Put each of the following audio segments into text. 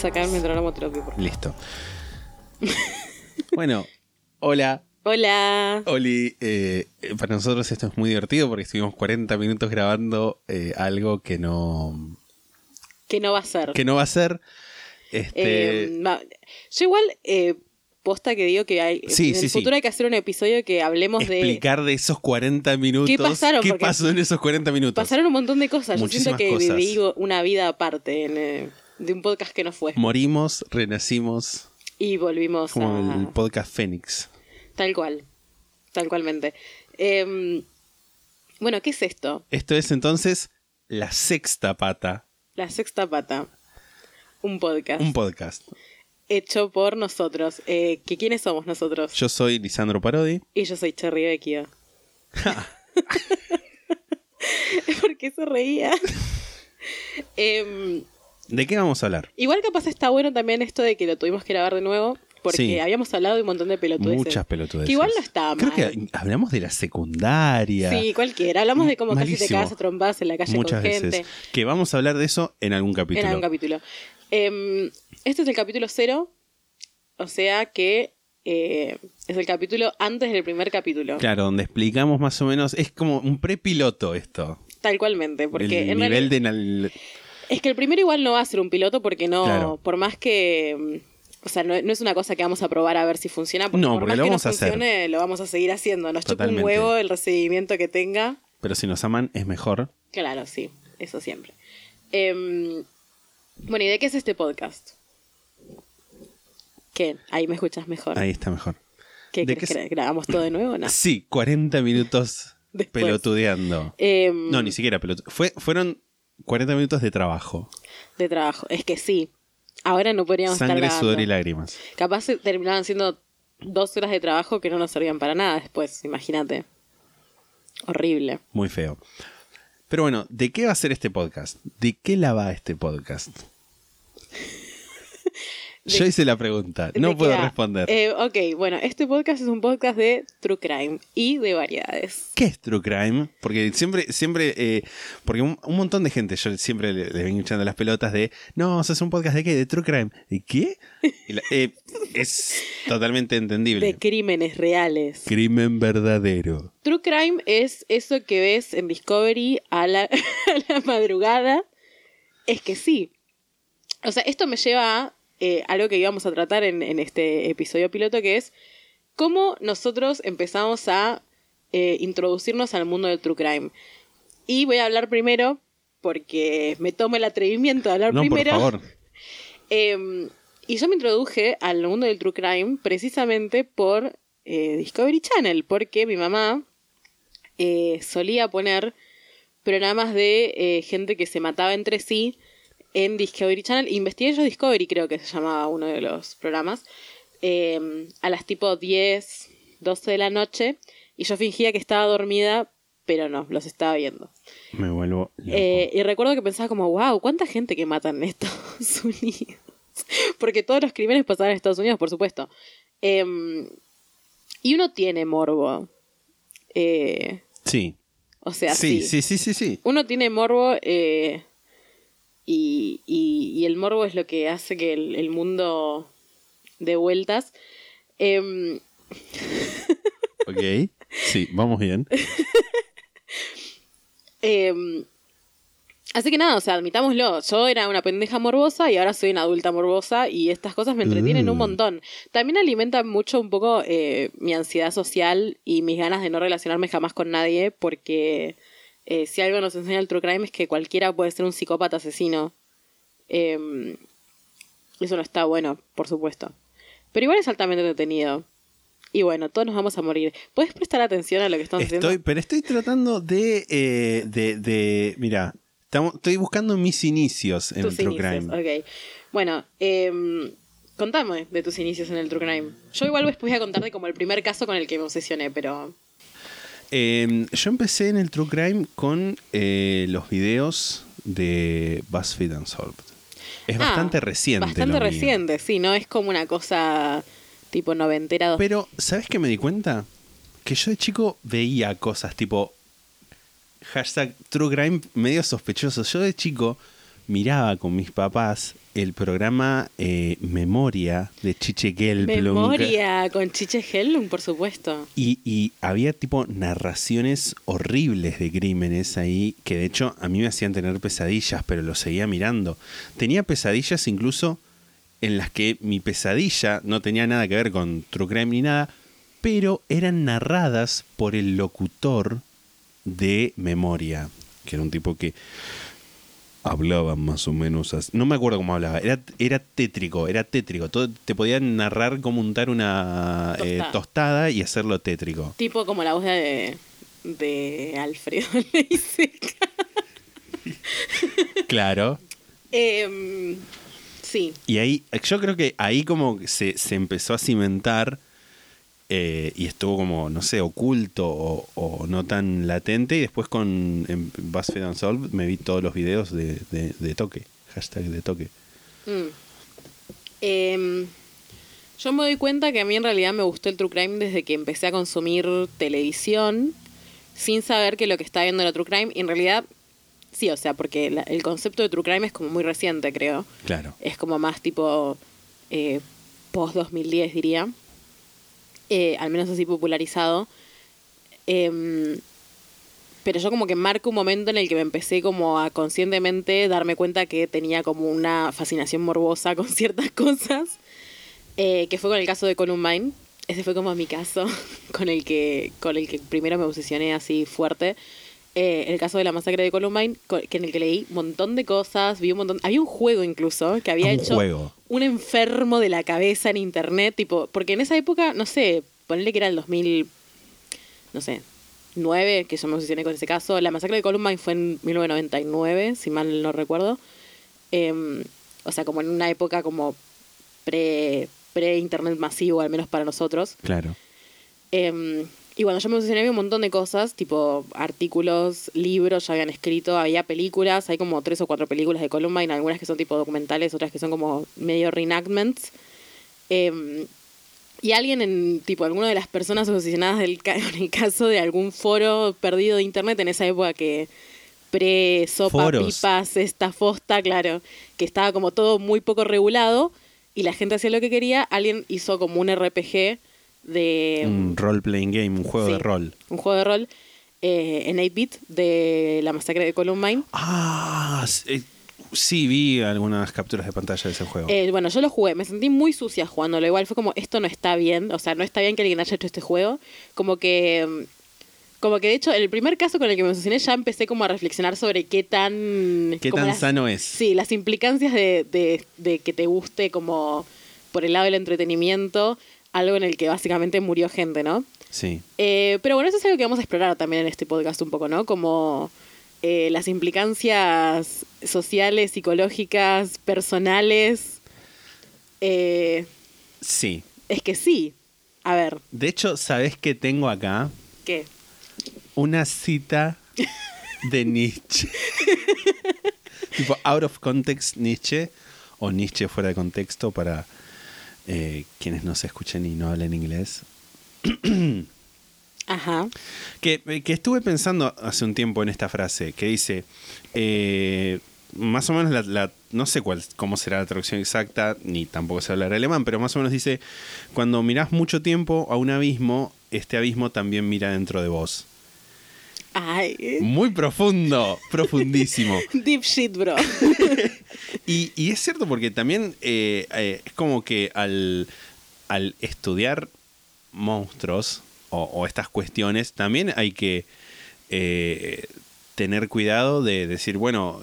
Sacar el metrónomo te lo pido, por favor. Listo. bueno, hola. Hola. Oli, eh, para nosotros esto es muy divertido porque estuvimos 40 minutos grabando eh, algo que no, ¿Qué no va a ser? que no va a ser. Este, Eh, yo igual, posta que digo que hay, Sí, en sí, el sí. futuro hay que hacer un episodio que hablemos de... explicar de esos 40 minutos. ¿Qué pasaron? ¿Qué pasó en esos 40 minutos? Pasaron un montón de cosas. Yo siento Muchísimas que cosas. viví una vida aparte en, de un podcast que no fue. Morimos, renacimos, Y volvimos como a... el podcast Fénix. Tal cual. Tal cualmente. Em, bueno, ¿qué es esto? Esto es entonces la sexta pata, La Sexta Pata. Un podcast un podcast. hecho por nosotros. Eh, ¿que ¿Quiénes somos nosotros? Yo soy Lisandro Parodi. Y yo soy Cherry Vecchio. ¿Por qué se reía? Em, ¿De qué vamos a hablar? igual capaz está bueno también esto de que lo tuvimos que grabar de nuevo. Porque Sí. habíamos hablado de un montón de pelotudeces. Muchas pelotudeces. Que igual no estaba Creo que hablamos de la secundaria. Sí, cualquiera. Hablamos de cómo casi te cagas a trompadas en la calle Muchas con gente. veces. Que vamos a hablar de eso en algún capítulo. En algún capítulo. Em, este es el capítulo cero. O sea que eh, es el capítulo antes del primer capítulo. Claro, donde explicamos más o menos. Es como un prepiloto esto. Tal cualmente. Porque el en nivel realidad- de. Es que el primero igual no va a ser un piloto porque no. Claro. Por más que. mm, O sea, no, no es una cosa que vamos a probar a ver si funciona. Porque No, por porque más lo que vamos no a hacer. funcione, lo vamos a seguir haciendo. Nos chupa un huevo el recibimiento que tenga. Pero si nos aman, es mejor. Claro, sí, eso siempre. Em, bueno, ¿y de qué es este podcast? ¿Qué? Ahí me escuchas mejor. Ahí está mejor. ¿Qué ¿de crees qué que es? grabamos todo de nuevo? No. Sí, 40 minutos Después. pelotudeando. Em, No, ni siquiera pelotudeando. Fue, fueron 40 minutos de trabajo. De trabajo. Es que sí. Ahora no podríamos estar Sangre, sudor y lágrimas. Capaz terminaban siendo dos horas de trabajo que no nos servían para nada después, imagínate. Horrible. Muy feo. Pero bueno, ¿de qué va a ser este podcast? ¿De qué la va este podcast? Yo hice la pregunta, ¿De no puedo responder. Eh, ok, bueno, este podcast es un podcast de True Crime y de variedades. ¿Qué es True Crime? Porque siempre, siempre, eh, porque un, un montón de gente, yo siempre le, le vengo echando las pelotas de, no, es un podcast de qué, de True Crime. ¿De qué? La- eh, es totalmente entendible. De crímenes reales. Crimen verdadero. True Crime es eso que ves en Discovery a la, a la madrugada. Es que sí. O sea, esto me lleva a eh, algo que íbamos a tratar en, en este episodio piloto, que es cómo nosotros empezamos a eh, introducirnos al mundo del True Crime. Y voy a hablar primero, porque me tomo el atrevimiento de hablar No, primero. por favor. Eh, y yo me introduje al mundo del True Crime precisamente por eh, Discovery Channel, porque mi mamá solía poner programas de gente que se mataba entre sí en Discovery Channel. Investigation Discovery creo que se llamaba uno de los programas. eh, a las tipo 10, 12 de la noche. Y yo fingía que estaba dormida, pero no, los estaba viendo. Me vuelvo loco. Eh, y recuerdo que pensaba como, wow, ¿cuánta gente que matan en Estados Unidos? Porque todos los crímenes pasaban en Estados Unidos, por supuesto. Em, y uno tiene morbo. Eh, sí. o sea, sí, sí. sí, sí, sí, sí. Uno tiene morbo eh, y, y- y el morbo es lo que hace que el, el mundo dé vueltas. Em, Ok. Sí, vamos bien. Eh, así que nada, o sea, admitámoslo. Yo era una pendeja morbosa y ahora soy una adulta morbosa y estas cosas me entretienen un Mm. montón. También alimenta mucho un poco eh, mi ansiedad social y mis ganas de no relacionarme jamás con nadie porque eh, si algo nos enseña el true crime es que cualquiera puede ser un psicópata asesino. Eh, eso no está bueno, por supuesto. Pero igual es altamente entretenido. Y bueno, todos nos vamos a morir. ¿Puedes prestar atención a lo que estamos Estoy, haciendo? pero estoy tratando de, eh, de, de- Mira, Estamos- estoy buscando mis inicios en tus el True inicios. Crime. Ok. Bueno, em, contame de tus inicios en el True Crime. Yo igual después voy a contarte como el primer caso con el que me obsesioné, pero... Eh, yo empecé en el True Crime con eh, los videos de BuzzFeed Unsolved. Es Ah, bastante reciente. Bastante lo mío. reciente, sí, no es como una cosa tipo noventera. dos- Pero, ¿sabes qué me di cuenta? Que yo de chico veía cosas tipo hashtag True Crime medio sospechosos. Yo de chico miraba con mis papás el programa eh, Memoria de Chiche Gelblum. Memoria con Chiche Hellum, por supuesto. Y, y había tipo narraciones horribles de crímenes ahí que de hecho a mí me hacían tener pesadillas, pero lo seguía mirando. Tenía pesadillas incluso en las que mi pesadilla no tenía nada que ver con True Crime ni nada, pero eran narradas por el locutor de Memoria, que era un tipo que hablaba más o menos así. No me acuerdo cómo hablaba, era, era tétrico, era tétrico. Todo, te podían narrar cómo untar una eh, Tostada. y hacerlo tétrico. Tipo como la voz de, de Alfredo Leiseca. Claro. Em, sí, Y ahí, yo creo que ahí como se, se empezó a cimentar eh, y estuvo como, no sé, oculto o, o no tan latente. Y después con en BuzzFeed Unsolved me vi todos los videos de, de- de toque. Hashtag de toque. Mm. Em, yo me doy cuenta que a mí en realidad me gustó el True Crime desde que empecé a consumir televisión sin saber que lo que estaba viendo era True Crime. Y en realidad, sí, o sea, porque la- el concepto de True Crime es como muy reciente, creo. Claro. Es como más tipo eh, post-2010, diría. Eh, al menos así popularizado. Em, pero yo como que marco un momento en el que me empecé como a conscientemente darme cuenta que tenía como una fascinación morbosa con ciertas cosas. eh, que fue con el caso de Columbine. Ese fue como mi caso con el que, con el que primero me obsesioné así fuerte. Eh, el caso de la masacre de Columbine, co- que en el que leí un montón de cosas, vi un montón... Había un juego incluso que había Un hecho juego. un enfermo de la cabeza en internet, tipo, porque en esa época, no sé, ponerle que era el 2000, no sé, 9, que yo me obsesioné con ese caso. La masacre de Columbine fue en 1999, si mal no recuerdo. Em, o sea, como en una época como pre, pre-internet masivo, al menos para nosotros. Claro. Em, y bueno, yo me obsesioné un montón de cosas, tipo artículos, libros, ya habían escrito, había películas, hay como tres o cuatro películas de Columbine, algunas que son tipo documentales, otras que son como medio reenactments. Em, y alguien en, tipo, alguna de las personas obsesionadas del ca- en el caso de algún foro perdido de internet en esa época que pre-sopa, pipas, esta fosta, claro, que estaba como todo muy poco regulado y la gente hacía lo que quería, alguien hizo como un RPG de Un role-playing game, un juego sí, de rol. un juego de rol eh, en 8-bit de la masacre de Columbine. Ah, eh, sí, vi algunas capturas de pantalla de ese juego. Eh, bueno, yo lo jugué, me sentí muy sucia jugándolo. Igual fue como, esto no está bien, o sea, no está bien que alguien haya hecho este juego. Como que, mm, como que de hecho, el primer caso con el que me obsesioné ya empecé como a reflexionar sobre qué tan... ¿Qué tan las- sano es? Sí, las implicancias de, de, de que te guste como por el lado del entretenimiento, algo en el que básicamente murió gente, ¿no? Sí. Eh, pero bueno, eso es algo que vamos a explorar también en este podcast un poco, ¿no? Como eh, las implicancias sociales, psicológicas, personales. Eh, Sí. es que sí. A ver, De hecho, ¿sabes qué tengo acá? ¿qué? Una cita de Nietzsche. tipo, out of context Nietzsche. O Nietzsche fuera de contexto para eh, quienes no se escuchen y no hablen inglés. Ajá. Que, que estuve pensando hace un tiempo en esta frase que dice, eh, más o menos la, la- no sé cuál, cómo será la traducción exacta, ni tampoco sé hablar alemán, pero más o menos dice, cuando mirás mucho tiempo a un abismo, este abismo también mira dentro de vos. Ay. Muy profundo, profundísimo. Deep shit, bro. Y, es cierto porque también eh, eh, es como que al, al estudiar monstruos o, estas cuestiones, también hay que eh, tener cuidado de decir, bueno,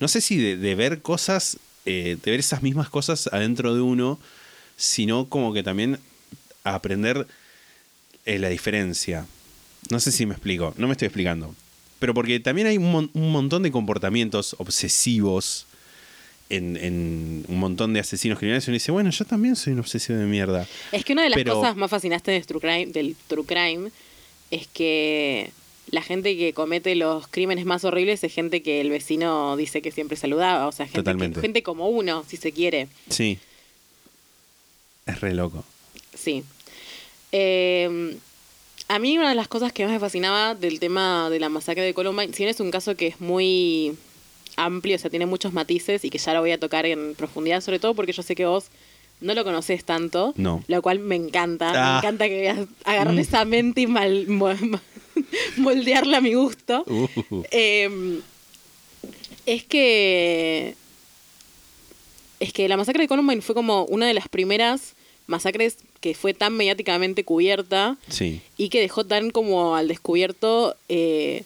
no sé si de, de ver cosas, de ver esas mismas cosas adentro de uno, sino como que también aprender la diferencia. No sé si me explico, no me estoy explicando. Pero porque también hay un, mon- un montón de comportamientos obsesivos en, en un montón de asesinos criminales. Y uno dice, bueno, yo también soy un obsesivo de mierda. Es que una de las Pero- cosas más fascinantes del true, crime, del true crime es que la gente que comete los crímenes más horribles es gente que el vecino dice que siempre saludaba. O sea, gente, que- gente como uno, si se quiere. Sí. Es re loco. Sí. Eh, a mí una de las cosas que más me fascinaba del tema de la masacre de Columbine, si bien es un caso que es muy amplio, o sea, tiene muchos matices y que ya lo voy a tocar en profundidad, sobre todo porque yo sé que vos no lo conocés tanto, No. lo cual me encanta, me Ah. encanta que veas- agarrar Mm. esa mente y mal, mo- moldearla a mi gusto. Uh. Eh, es que. Es que la masacre de Columbine fue como una de las primeras masacres que fue tan mediáticamente cubierta Sí. y que dejó tan como al descubierto eh,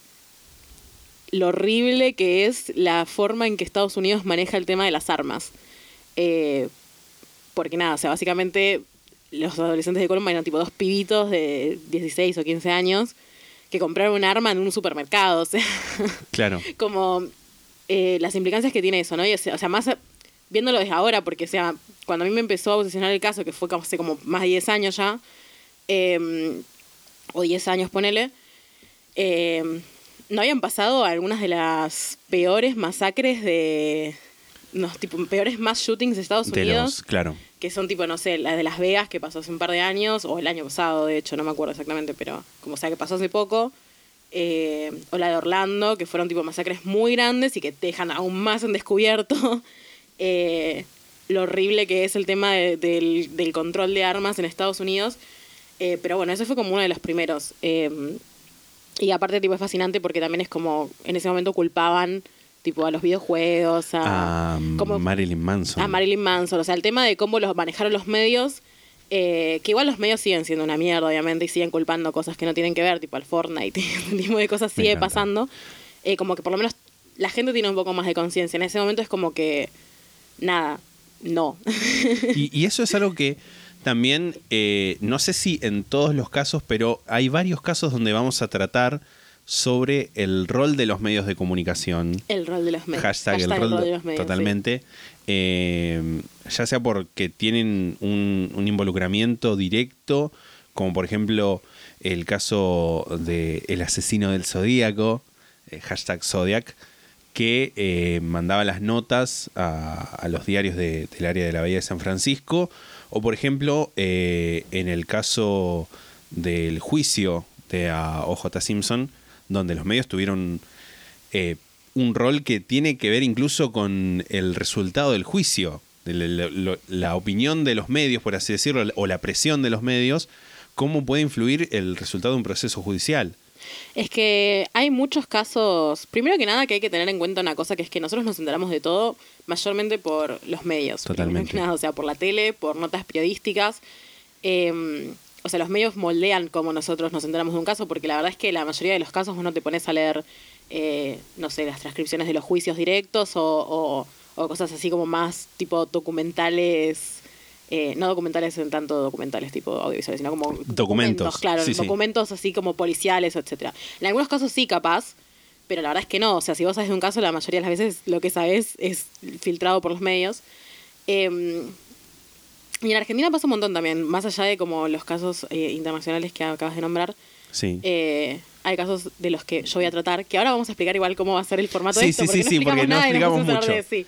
lo horrible que es la forma en que Estados Unidos maneja el tema de las armas. Eh, porque nada, o sea, básicamente los adolescentes de Columbine eran tipo dos pibitos de 16 o 15 años que compraron un arma en un supermercado, o sea, Claro. como eh, las implicancias que tiene eso, ¿no? Y, o sea, más viéndolo desde ahora, porque o sea, cuando a mí me empezó a obsesionar el caso, que fue hace como más de 10 años ya, eh, o 10 años ponele, eh, no habían pasado algunas de las peores masacres de... No, tipo, peores mass shootings de Estados De Unidos los, claro. que son tipo, no sé, la de Las Vegas que pasó hace un par de años, o el año pasado, de hecho, no me acuerdo exactamente, pero como sea que pasó hace poco, eh, o la de Orlando, que fueron tipo masacres muy grandes y que te dejan aún más en descubierto eh, lo horrible que es el tema de- del, del control de armas en Estados Unidos. Eh, pero bueno, ese fue como uno de los primeros. Eh, y aparte, tipo, es fascinante porque también es como, en ese momento culpaban, tipo, a los videojuegos, a... A como- Marilyn Manson. a Marilyn Manson. O sea, el tema de cómo los manejaron los medios, eh, que igual los medios siguen siendo una mierda, obviamente, y siguen culpando cosas que no tienen que ver, tipo al Fortnite, ese tipo de cosas sigue pasando. Como que por lo menos la gente tiene un poco más de conciencia. En ese momento es como que, nada, no. Y, y eso es algo que también, eh, no sé si en todos los casos, pero hay varios casos donde vamos a tratar sobre el rol de los medios de comunicación. el rol de los medios. Hashtag, el rol, de los medios. sí. totalmente. Eh, ya sea porque tienen un, un involucramiento directo, como por ejemplo el caso de El asesino del zodíaco, eh, hashtag Zodiac, que eh, mandaba las notas a, los diarios de- del área de la Bahía de San Francisco, o por ejemplo eh, en el caso del juicio de OJ Simpson, donde los medios tuvieron eh, un rol que tiene que ver incluso con el resultado del juicio, la- la opinión de los medios, por así decirlo, o la presión de los medios, cómo puede influir el resultado de un proceso judicial. Es que hay muchos casos, primero que nada que hay que tener en cuenta una cosa, que es que nosotros nos enteramos de todo mayormente por los medios. Totalmente. nada, o sea, por la tele, por notas periodísticas. Eh, o sea, los medios moldean cómo nosotros nos enteramos de un caso, porque la verdad es que la mayoría de los casos vos no te pones a leer, eh, no sé, las transcripciones de los juicios directos o, o- o cosas así como más tipo documentales. Eh, no documentales en tanto documentales tipo audiovisuales, sino como Documentos, claro, sí, sí. documentos así como policiales, etcétera. En algunos casos sí, capaz, pero la verdad es que no. O sea, si vos sabes de un caso, la mayoría de las veces lo que sabes es filtrado por los medios. Eh, y en Argentina pasa un montón también, más allá de como los casos eh, internacionales que acabas de nombrar. Sí. eh, hay casos de los que yo voy a tratar, que ahora vamos a explicar igual cómo va a ser el formato Sí, de esto, sí, porque sí, no no nada y explicamos vamos a hablar mucho. de- sí.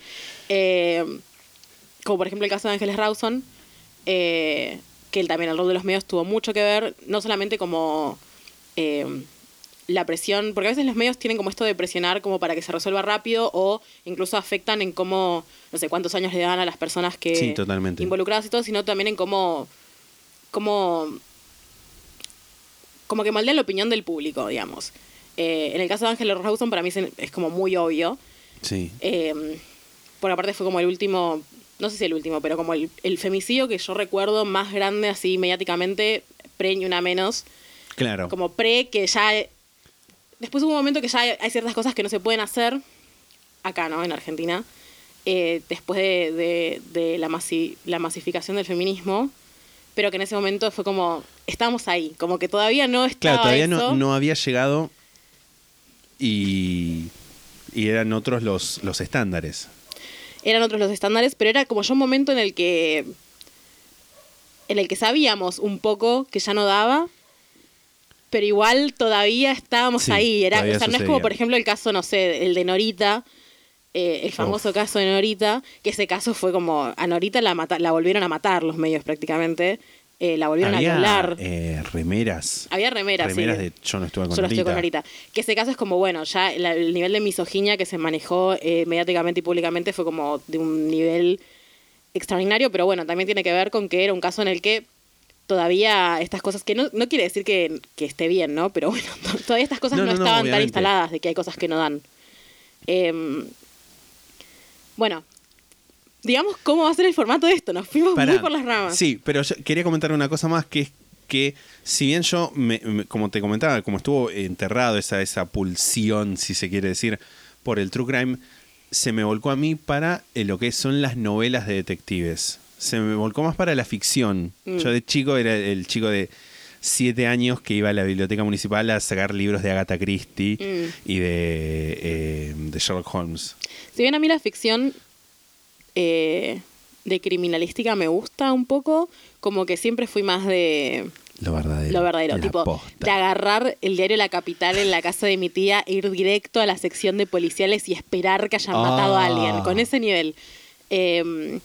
Como por ejemplo el caso de Ángeles Rawson, eh, que él también el rol de los medios tuvo mucho que ver, no solamente como eh, la presión, porque a veces los medios tienen como esto de presionar como para que se resuelva rápido o incluso afectan en cómo, no sé cuántos años le dan a las personas que Sí, totalmente. involucradas y todo, sino también en cómo, cómo como que moldean la opinión del público, digamos. Eh, en el caso de Ángeles Rawson para mí es, es como muy obvio. Sí. Eh, por aparte fue como el último, no sé si el último, pero como el, el femicidio que yo recuerdo más grande así mediáticamente, pre ni una menos, Claro. como pre que ya... Después hubo un momento que ya hay, hay ciertas cosas que no se pueden hacer acá, ¿no? En Argentina. eh, después de, de- de la, masi- la masificación del feminismo, pero que en ese momento fue como, estábamos ahí, como que todavía no estaba Claro, todavía eso. no, no había llegado y, y eran otros los, los estándares. Eran otros los estándares, pero era como ya un momento en el que. en el que sabíamos un poco que ya no daba. Pero igual todavía estábamos Sí, ahí. Era, o sea, no es como, por ejemplo, el caso, no sé, el de Norita. eh, el famoso caso de Norita, que ese caso fue como a Norita la, mata- la volvieron a matar los medios prácticamente, eh, la volvieron a violar. eh, remeras. Había remeras, remeras sí. de yo no estuve con Yo no estoy con ahorita. Que ese caso es como, bueno, ya la- el nivel de misoginia que se manejó eh, mediáticamente y públicamente fue como de un nivel extraordinario, pero bueno, también tiene que ver con que era un caso en el que todavía estas cosas, que no, no quiere decir que, que esté bien, ¿no? Pero bueno, to- todavía estas cosas No, estaban tan instaladas de que hay cosas que no dan. Em, bueno, digamos cómo va a ser el formato de esto, nos fuimos muy por las ramas. Sí, pero yo quería comentar una cosa más que es que si bien yo, me- me- como te comentaba, como estuvo enterrado esa, esa pulsión, si se quiere decir, por el true crime, se me volcó a mí para eh, lo que son las novelas de detectives. Se me volcó más para la ficción. Mm. Yo de chico era el chico de siete años que iba a la biblioteca municipal a sacar libros de Agatha Christie Mm. y de, eh, de Sherlock Holmes. Si bien a mí la ficción eh, de criminalística me gusta un poco, como que siempre fui más de Lo verdadero. lo verdadero, tipo posta. de agarrar el diario La Capital en la casa de mi tía, e ir directo a la sección de policiales y esperar que hayan matado a Ah. alguien, con ese nivel. Eh,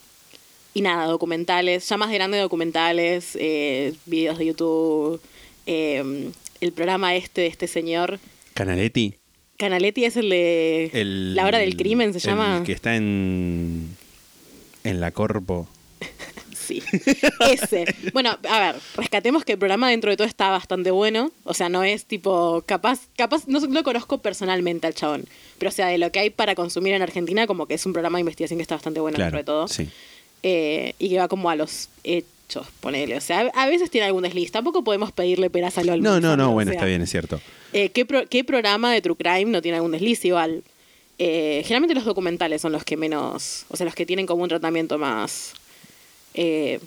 y nada, documentales, ya más grande documentales, eh, videos de YouTube, eh, el programa este de este señor. Canaletti. Canaletti es el de El, La Hora del Crimen, se el llama. que está en. En la Corpo. Sí, ese. Bueno, a ver, rescatemos que el programa dentro de todo está bastante bueno. O sea, no es tipo, capaz, capaz, no lo conozco personalmente al chabón. Pero o sea, de lo que hay para consumir en Argentina, como que es un programa de investigación que está bastante bueno claro. dentro de todo. Sí. Eh, y que va como a los hechos, ponele. O sea, a veces tiene algún desliz. Tampoco podemos pedirle peras al olmo. No, no, no, o bueno, sea, está bien, es cierto. eh, ¿qué, pro- qué programa de True Crime no tiene algún desliz igual? Eh, generalmente los documentales son los que menos, o sea, los que tienen como un tratamiento más, eh,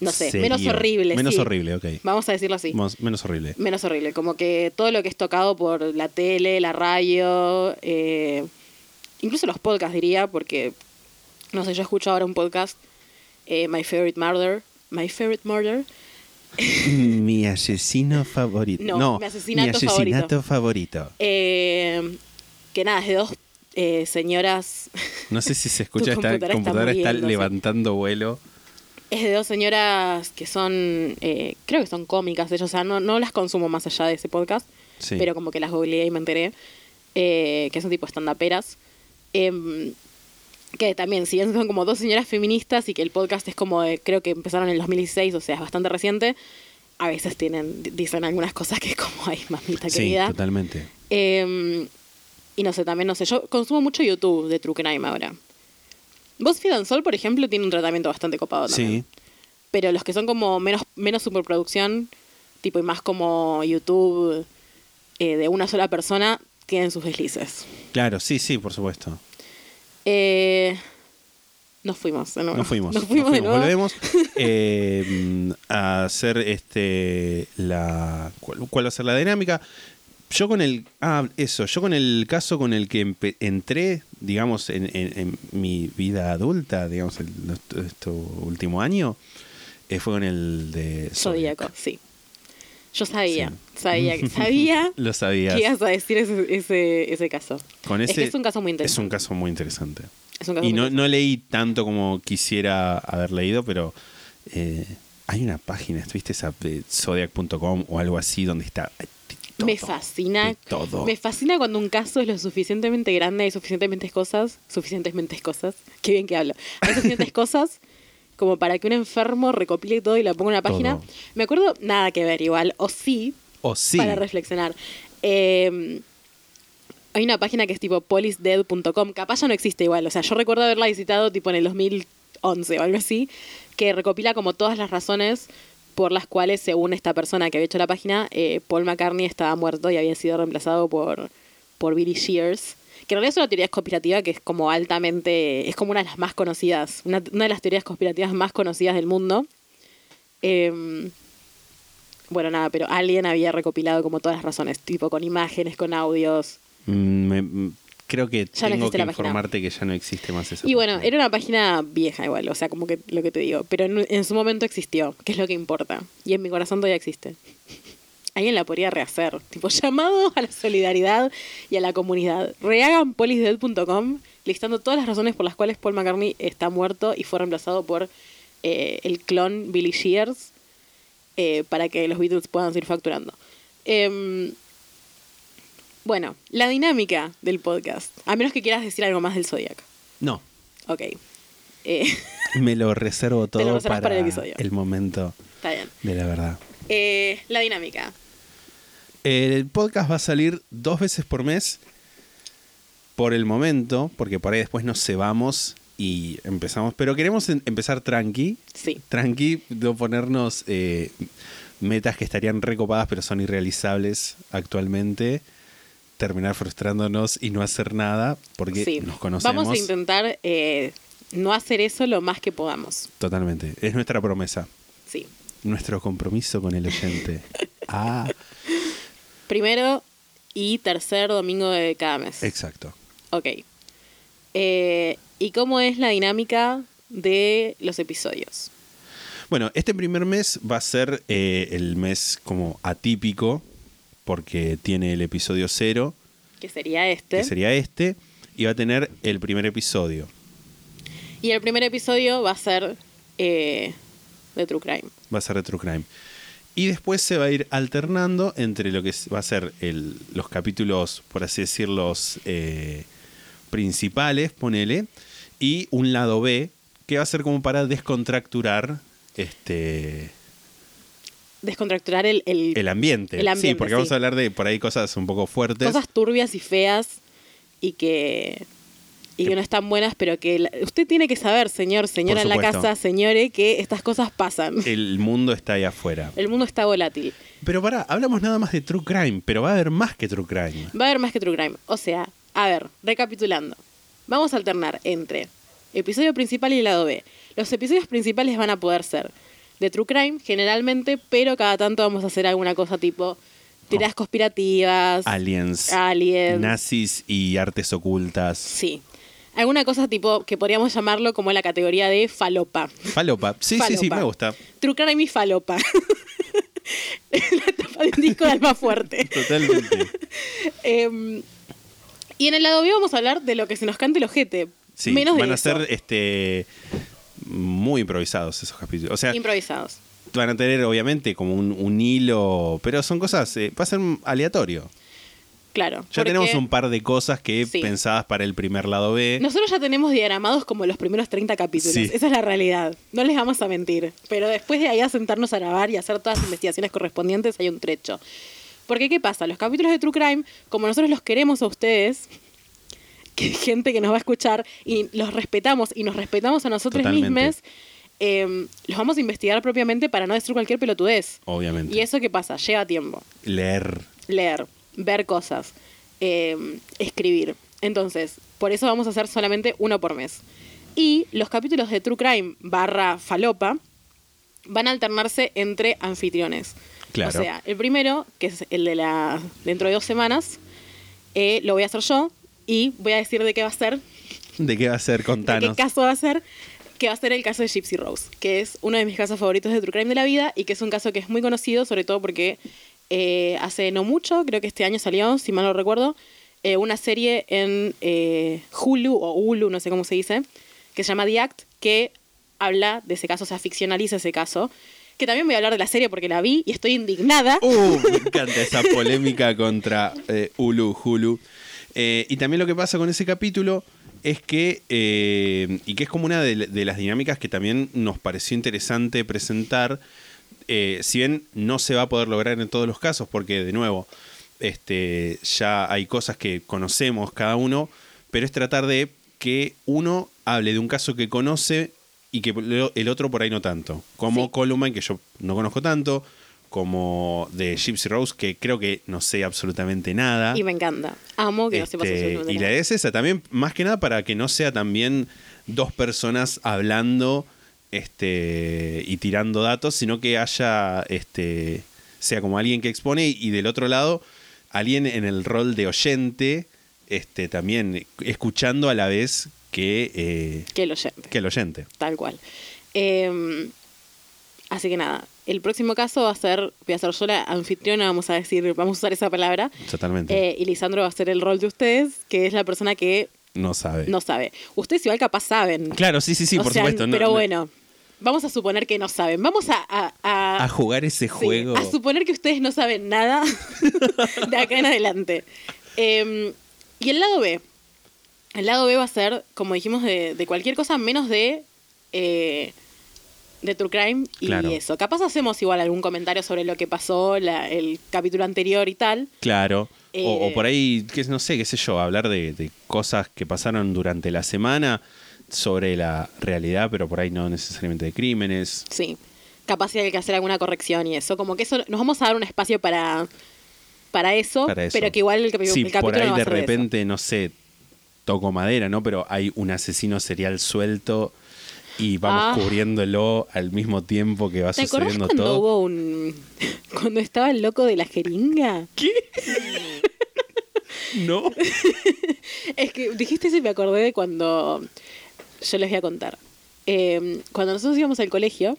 no sé, Serio. menos horrible. Menos sí. horrible, ok. Vamos a decirlo así. Mos- menos horrible. Menos horrible, como que todo lo que es tocado por la tele, la radio, eh, incluso los podcasts diría, porque, no sé, yo escucho ahora un podcast, My Favorite Murder, My Favorite Murder, mi asesino favorito. No, No, mi asesinato mi asesinato favorito. eh, que nada, es de dos eh, señoras No sé si se escucha, esta computadora está computadora está, muriéndose. levantando vuelo. Es de dos señoras que son, eh, creo que son cómicas, ellos, o sea, no, no las consumo más allá de ese podcast, Sí. pero como que las googleé y me enteré, eh, que son tipo estandaperas. Em, que también, si bien son como dos señoras feministas y que el podcast es como, de- creo que empezaron en el 2016, o sea, es bastante reciente, a veces tienen, dicen algunas cosas que es como, ay, mamita Sí, querida. totalmente. Eh, y no sé, también no sé, yo consumo mucho YouTube de True Crime ahora. BuzzFeed and Sol, por ejemplo, tiene un tratamiento bastante copado también. Sí. Pero los que son como menos, menos superproducción, tipo y más como YouTube eh, de una sola persona, tienen sus deslices. Claro, sí, sí, por supuesto. Eh, nos fuimos de nuevo. Nos fuimos. Nos fuimos, de nuevo. Volvemos eh, a hacer este la ¿cuál, cuál va a ser la dinámica. Yo con el ah eso, yo con el caso con el que entré, digamos, en, en- en mi vida adulta, digamos, el, este último año, eh, fue con el de. Zodíaco, sí. Yo sabía, Sí. sabía, sabía Lo sabías. que ibas a decir ese, ese, ese caso. Con es que es un caso muy Es interesante. un caso muy interesante. Es un caso Y muy no, interesante. no leí tanto como quisiera haber leído, pero eh, hay una página, ¿viste? Zodiac.com o algo así donde está todo, me fascina. todo. Me fascina cuando un caso es lo suficientemente grande, hay suficientemente cosas, suficientemente cosas, qué bien que hablo. Hay suficientes cosas como para que un enfermo recopile todo y la ponga en una página. Todo. Me acuerdo, nada que ver igual, o sí, O sí. para reflexionar. Eh, hay una página que es tipo policedead.com, capaz ya no existe igual, o sea, yo recuerdo haberla visitado tipo en el 2011 o algo así, que recopila como todas las razones por las cuales, según esta persona que había hecho la página, eh, Paul McCartney estaba muerto y había sido reemplazado por, por Billy Shears. Que en realidad es una teoría conspirativa que es como altamente, es como una de las más conocidas, una, de las teorías conspirativas más conocidas del mundo. Em, bueno, nada, pero alguien había recopilado como todas las razones, tipo con imágenes, con audios. Mm, me- creo que Ya no tengo existe que página. informarte que ya no existe más esa Y bueno, página. era una página vieja igual, o sea, como que lo que te digo, pero en, en su momento existió, que es lo que importa. Y en mi corazón todavía existe. Alguien la podría rehacer, tipo llamado a la solidaridad y a la comunidad. Rehaganpolisdead.com, listando todas las razones por las cuales Paul McCartney está muerto y fue reemplazado por eh, el clon Billy Shears eh, para que los Beatles puedan seguir facturando. Em, bueno, la dinámica del podcast. A menos que quieras decir algo más del Zodiac. No, Ok. Eh, me lo reservo lo todo para, para el episodio. momento está bien. de la verdad. Eh, la dinámica. El podcast va a salir dos veces por mes por el momento, porque por ahí después nos cebamos y empezamos. Pero queremos empezar tranqui, Sí. tranqui, no ponernos eh, metas que estarían recopadas pero son irrealizables actualmente. Terminar frustrándonos y no hacer nada porque sí. nos conocemos. Vamos a intentar eh, no hacer eso lo más que podamos. Totalmente. Es nuestra promesa. Sí. Nuestro compromiso con el oyente. ah, Primero y tercer domingo de cada mes. exacto. Ok. Eh, ¿Y cómo es la dinámica de los episodios? Bueno, este primer mes va a ser eh, el mes como atípico, porque tiene el episodio cero, Que sería este. que sería este, y va a tener el primer episodio. Y el primer episodio va a ser eh, de True Crime. Va a ser de True Crime. Y después se va a ir alternando entre lo que va a ser el- los capítulos, por así decirlo, eh, principales, ponele, y un lado B, que va a ser como para descontracturar este, Descontracturar el, el- el ambiente. El ambiente, sí, porque vamos a hablar de por ahí cosas un poco fuertes. cosas turbias y feas y que y que Que- no están buenas, pero que la- usted tiene que saber, señor, señora en la casa, señore, que estas cosas pasan. El mundo está ahí afuera. El mundo está volátil. Pero pará, hablamos nada más de True Crime, pero va a haber más que True Crime. Va a haber más que True Crime. O sea, a ver, recapitulando. Vamos a alternar entre episodio principal y lado B. Los episodios principales van a poder ser de True Crime, generalmente, pero cada tanto vamos a hacer alguna cosa tipo teorías conspirativas. Aliens, Aliens. nazis y artes ocultas. Sí. Alguna cosa tipo que podríamos llamarlo como la categoría de falopa. Falopa. Sí, sí, sí, me gusta. True Crime y falopa. la tapa de un disco de alma fuerte. Totalmente. Em, y en el lado B vamos a hablar de lo que se nos cante el ojete. Sí, Menos de van a eso. ser este muy improvisados esos capítulos. O sea, improvisados. van a tener obviamente como un, un hilo, pero son cosas, eh, va a ser aleatorio. Claro. Ya tenemos un par de cosas que Sí. pensadas para el primer lado B. Nosotros ya tenemos diagramados como los primeros 30 capítulos. Sí. Esa es la realidad. No les vamos a mentir. Pero después de ahí a sentarnos a grabar y hacer todas las investigaciones correspondientes hay un trecho. Porque, ¿qué pasa? Los capítulos de True Crime, como nosotros los queremos a ustedes, que gente que nos va a escuchar y los respetamos y nos respetamos a nosotros Totalmente. mismos, eh, los vamos a investigar propiamente para no decir cualquier pelotudez. Obviamente. Y eso, ¿qué pasa? Lleva tiempo Leer. leer, ver cosas, eh, escribir. Entonces, por eso vamos a hacer solamente uno por mes. Y los capítulos de True Crime barra falopa van a alternarse entre anfitriones. Claro. O sea, el primero, que es el de la dentro de dos semanas, eh, lo voy a hacer yo y voy a decir de qué va a ser, ¿De qué va a ser? de Contanos. qué caso va a ser, que va a ser el caso de Gypsy Rose, que es uno de mis casos favoritos de True Crime de la vida y que es un caso que es muy conocido, sobre todo porque eh, hace no mucho, creo que este año salió, si mal no recuerdo, eh, una serie en eh, Hulu o Hulu, no sé cómo se dice, que se llama The Act, que habla de ese caso, o sea, ficcionaliza ese caso. Que también voy a hablar de la serie porque la vi y estoy indignada. Uh, me encanta esa polémica contra Hulu, Hulu. Eh, y también lo que pasa con ese capítulo es que, eh, y que es como una de, de las dinámicas que también nos pareció interesante presentar, eh, si bien no se va a poder lograr en todos los casos, porque de nuevo, este, ya hay cosas que conocemos cada uno, pero es tratar de que uno hable de un caso que conoce y que el otro por ahí no tanto. Como Sí. Columbine, que yo no conozco tanto, como de Gypsy Rose, que creo que no sé absolutamente nada. Y me encanta. Amo que no sepas Este, absolutamente y la idea es esa, también, más que nada para que no sea también dos personas hablando este, y tirando datos, sino que haya, este, sea como alguien que expone y del otro lado, alguien en el rol de oyente este, también escuchando a la vez que, eh, Que el oyente. que el oyente. Tal cual. Eh, así que nada, el próximo caso va a ser, voy a ser yo la anfitriona, vamos a decir, vamos a usar esa palabra. Totalmente. Eh, y Lisandro va a hacer el rol de ustedes, que es la persona que no sabe. no sabe. Ustedes igual capaz saben. Claro, sí, sí, sí, O por sea, supuesto. no- pero no- bueno, vamos a suponer que no saben. Vamos a... a- a- A jugar ese sí, juego. a suponer que ustedes no saben nada de acá en adelante. Eh, y el lado B. El lado B va a ser, como dijimos, de, de cualquier cosa menos de... eh, de True Crime y Claro. eso. Capaz hacemos igual algún comentario sobre lo que pasó la- el capítulo anterior y tal. Claro. O, Eh, o por ahí, que no sé, qué sé yo, hablar de, de cosas que pasaron durante la semana sobre la realidad, pero por ahí no necesariamente de crímenes. Sí. Capaz hay que hacer alguna corrección y eso. Como que eso nos vamos a dar un espacio para, para, eso, Para eso. pero que igual el, Sí, el capítulo por ahí no va de repente, no sé, toco madera, ¿no? Pero hay un asesino serial suelto y vamos Ah. cubriéndolo al mismo tiempo que va ¿Te sucediendo cuando todo. hubo un. cuando estaba el loco de la jeringa? No. Es que dijiste y me acordé de cuando. Yo les voy a contar. Eh, cuando nosotros íbamos al colegio,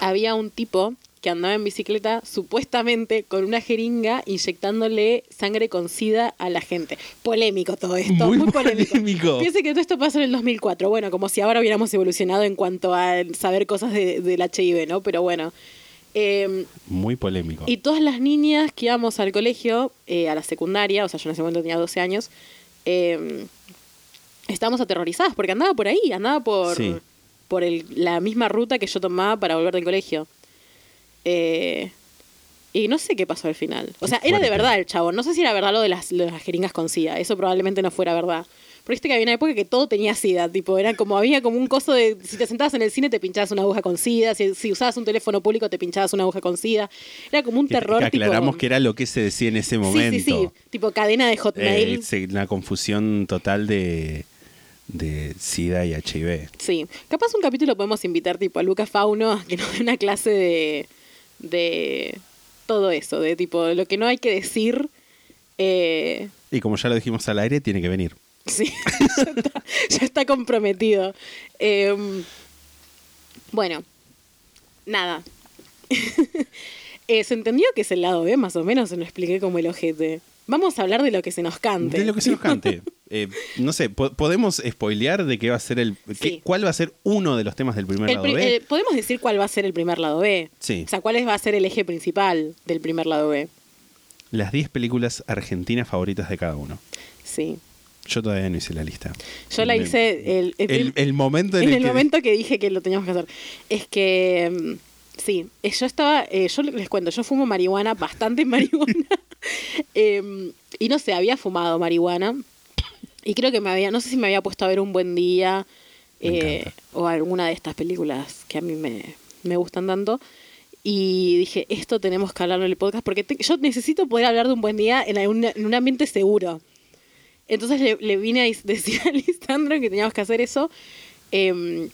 había un tipo que andaba en bicicleta supuestamente con una jeringa inyectándole sangre con sida a la gente. Polémico todo esto, Muy muy, polémico. polémico. Piense que todo esto pasó en el 2004. Bueno, como si ahora hubiéramos evolucionado en cuanto a saber cosas de- del HIV, ¿no? Pero bueno. Eh, Muy polémico. y todas las niñas que íbamos al colegio, eh, a la secundaria, o sea, yo en ese momento tenía 12 años, eh, estábamos aterrorizadas porque andaba por ahí, andaba por, Sí. por el- la misma ruta que yo tomaba para volver del colegio. Eh, y no sé qué pasó al final. O sea, era de verdad el chavo. No sé si era verdad lo de las, lo de las jeringas con SIDA. Eso probablemente no fuera verdad. Pero viste que había una época que todo tenía SIDA. Tipo, era como, había como un coso de. Si te sentabas en el cine, te pinchabas una aguja con SIDA. Si, si usabas un teléfono público, te pinchabas una aguja con SIDA. Era como un Que- terror. que aclaramos tipo, que era lo que se decía en ese momento. sí, sí. Tipo cadena de Hotmail. Eh, una confusión total de, de SIDA y HIV. Sí, capaz un capítulo podemos invitar tipo a Lucas Fauno a que nos dé una clase de, de todo eso, de tipo lo que no hay que decir. eh, Y como ya lo dijimos al aire, tiene que venir. sí, ya está, ya está comprometido. Eh, bueno, nada. Eh, ¿Se entendió que es el lado B? Más o menos se lo expliqué como el ojete. Vamos a hablar de lo que se nos cante. De lo que se nos cante. Eh, no sé, po- ¿podemos spoilear de qué va a ser el. qué-. ¿Cuál va a ser uno de los temas del primer El lado pri- B? eh, Podemos decir cuál va a ser el primer lado B. Sí. O sea, cuál es- va a ser el eje principal del primer lado B. Las 10 películas argentinas favoritas de cada uno. Sí. Yo todavía no hice la lista. Yo la hice el, el- momento en, en el, el que- momento que dije que lo teníamos que hacer. Es que, mm, sí, eh, yo estaba, eh, yo les cuento, yo fumo marihuana, bastante marihuana. Eh, y no sé, había fumado marihuana. Y creo que me había, no sé si me había puesto a ver Un Buen Día eh, o alguna de estas películas que a mí me, me gustan tanto. Y dije, esto tenemos que hablarlo en el podcast porque te- yo necesito poder hablar de Un Buen Día en, un- en un ambiente seguro. Entonces le, le vine a decir a Lisandro que teníamos que hacer eso. Eh,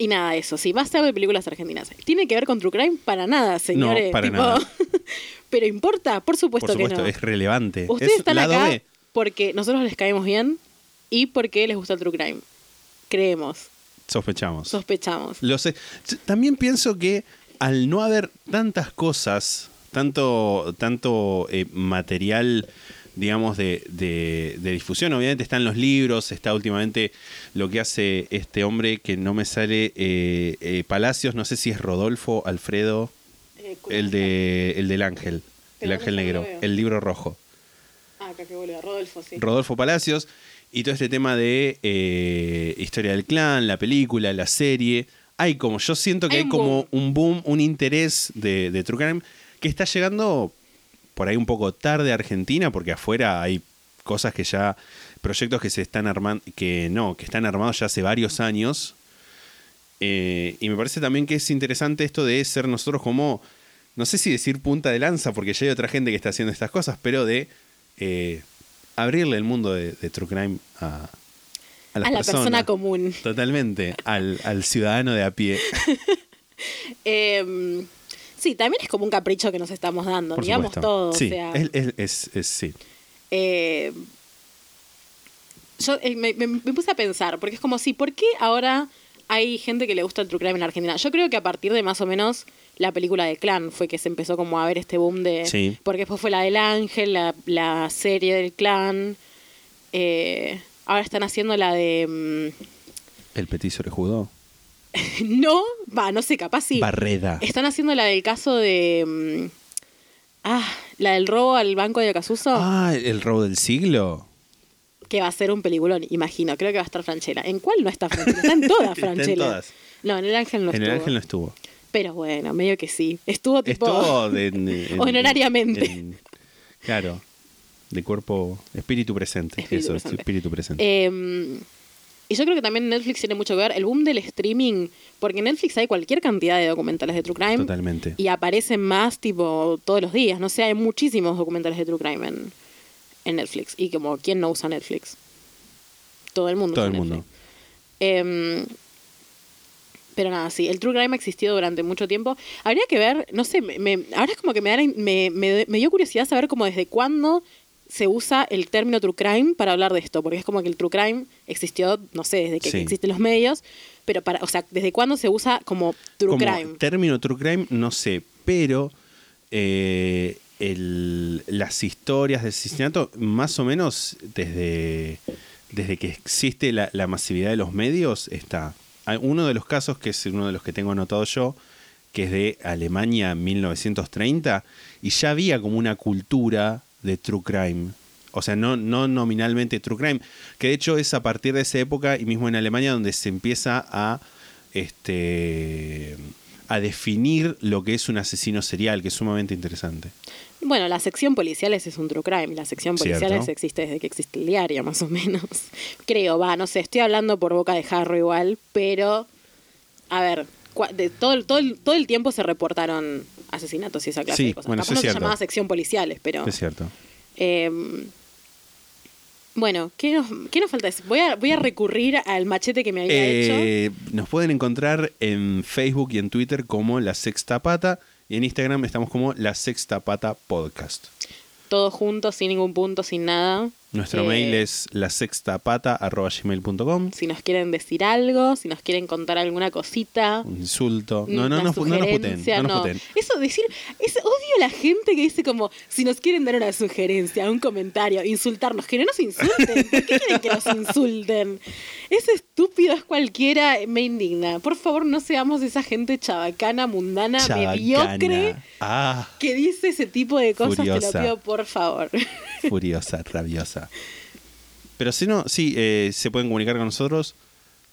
y nada, eso. Sí, va a ser de películas argentinas. ¿Tiene que ver con True Crime? Para nada, señores. para tipo, nada. Pero importa, por supuesto, Por supuesto, que no. es relevante. Ustedes es están acá B. porque nosotros les caemos bien y porque les gusta el True Crime. Creemos, Sospechamos. sospechamos. Lo sé. También pienso que al no haber tantas cosas, tanto, tanto eh, material, digamos, de, de- de difusión, obviamente están los libros, está últimamente lo que hace este hombre que no me sale, eh, eh, Palacios, no sé si es Rodolfo, Alfredo, el, de, el del ángel, el ángel negro, el libro rojo. Ah, acá que vuelve, Rodolfo, sí. Rodolfo Palacios y todo este tema de eh, historia del clan, la película, la serie. Hay como, yo siento que Hay hay, un como boom. un boom, un interés de, de True Crime que está llegando por ahí un poco tarde a Argentina, porque afuera hay cosas que ya, proyectos que se están armando, que no, que están armados ya hace varios años. Eh, y me parece también que es interesante esto de ser nosotros como, no sé si decir punta de lanza, porque ya hay otra gente que está haciendo estas cosas, pero de eh, abrirle el mundo de, de True Crime a, a, las a la personas. persona común. Totalmente, al, al ciudadano de a pie. Eh, Sí, también es como un capricho que nos estamos dando, Por digamos supuesto. todo. Sí, o sea, es, es- es- es- sí. eh, yo eh, me, me- me puse a pensar, porque es como si, ¿por qué ahora hay gente que le gusta el true crime en Argentina? Yo creo que a partir de más o menos la película de Clan fue que se empezó como a ver este boom de... Sí. Porque después fue la del Ángel, la, la serie del Clan. eh, ahora están haciendo la de... El petiso judó. mm, no, va, no sé, capaz sí. Barreda. Están haciendo la del caso de... mm, ah, la del robo al banco de Acasuso. Ah, el robo del siglo. que va a ser un peliculón, imagino. Creo que va a estar Franchella. ¿En cuál no está Franchella? Está en todas Está en Franchella. todas. No, en el Ángel no en estuvo. el ángel no estuvo. Pero bueno, medio que sí. Estuvo tipo... Estuvo de, de- en- Honorariamente. en- claro. De cuerpo. Espíritu presente. Espíritu Eso, presente. espíritu presente. Eh, y yo creo que también Netflix tiene mucho que ver. El boom del streaming, porque en Netflix hay cualquier cantidad de documentales de True Crime. Totalmente. Y aparecen más tipo todos los días. No sé, hay muchísimos documentales de True Crime en, en Netflix. Y como, ¿quién no usa Netflix? Todo el mundo. Todo usa el mundo. Netflix. Em, pero nada, sí, el True Crime ha existido durante mucho tiempo. Habría que ver, no sé, me, ahora es como que me, da me, me- me dio curiosidad saber como desde cuándo se usa el término True Crime para hablar de esto, porque es como que el True Crime existió, no sé, desde que Sí. existen los medios, pero para, o sea, desde cuándo se usa como True Como Crime. término true crime, no sé, pero eh, el- las historias de asesinato, más o menos desde, desde que existe la, la masividad de los medios, está. Uno de los casos, que es uno de los que tengo anotado yo, que es de Alemania 1930, y ya había como una cultura de true crime. O sea, no, no nominalmente true crime, que de hecho es a partir de esa época y mismo en Alemania donde se empieza a este a definir lo que es un asesino serial, que es sumamente interesante. Bueno, la sección policiales es un True Crime, la sección policiales Cierto. existe desde que existe el diario, más o menos. Creo, va, no sé, estoy hablando por boca de jarro igual, pero, a ver, de todo, el- todo, el, todo el tiempo se reportaron asesinatos y esa clase Sí, de cosas. bueno, Capaz no se llamaba sección policiales, pero... Es cierto. eh, bueno, ¿qué nos, qué nos falta? Voy a, voy a recurrir al machete que me había hecho. Eh, nos pueden encontrar en Facebook y en Twitter como La Sexta Pata y en Instagram estamos como La Sexta Pata Podcast. Todos juntos, sin ningún punto, sin nada. Nuestro Eh, mail es lasextapata.gmail.com. Si nos quieren decir algo, si nos quieren contar alguna cosita. Un insulto. No, no, no, no nos puten. No nos puten. Eso decir, es odio a la gente que dice como, si nos quieren dar una sugerencia, un comentario, insultarnos, que no nos insulten. ¿Por qué quieren que nos insulten? Es estúpido, es cualquiera, me indigna. Por favor, no seamos esa gente chabacana, mundana, Chabacana. mediocre, Ah, que dice ese tipo de cosas, te Furiosa. lo pido por favor. furiosa, rabiosa. Pero si no, sí, eh, se pueden comunicar con nosotros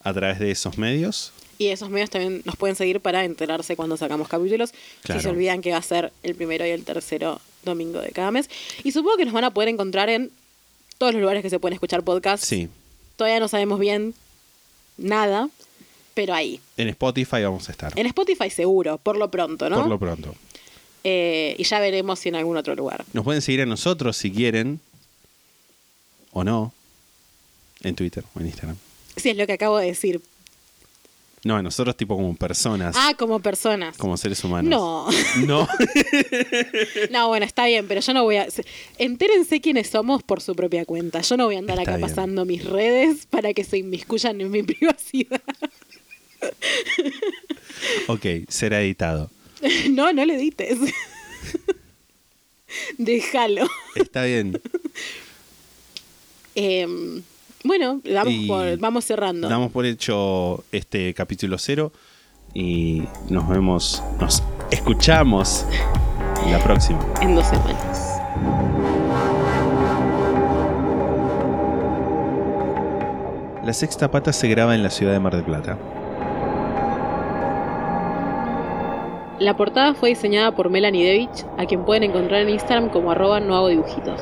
a través de esos medios. Y esos medios también nos pueden seguir para enterarse cuando sacamos capítulos. Claro. Si se olvidan que va a ser el primero y el tercero domingo de cada mes. Y supongo que nos van a poder encontrar en todos los lugares que se pueden escuchar podcasts. Sí. Todavía no sabemos bien nada, pero ahí. En Spotify vamos a estar. En Spotify seguro, por lo pronto, ¿no? Por lo pronto. Eh, y ya veremos si en algún otro lugar. Nos pueden seguir a nosotros si quieren. O no. En Twitter o en Instagram. Sí, es lo que acabo de decir. No, nosotros tipo como personas. Ah, como personas. Como seres humanos. No. No. No, bueno, está bien, pero yo no voy a... Entérense quiénes somos por su propia cuenta. Yo no voy a andar Está acá bien. pasando mis redes para que se inmiscuyan en mi privacidad. ok, será editado. No, no le edites. Déjalo. Está bien. Em, bueno, por- vamos cerrando. Damos por hecho este capítulo cero. Y nos vemos, nos escuchamos la próxima. En dos semanas. La sexta pata se graba en la ciudad de Mar del Plata. La portada fue diseñada por Melanie Devich, a quien pueden encontrar en Instagram como arroba no hago dibujitos.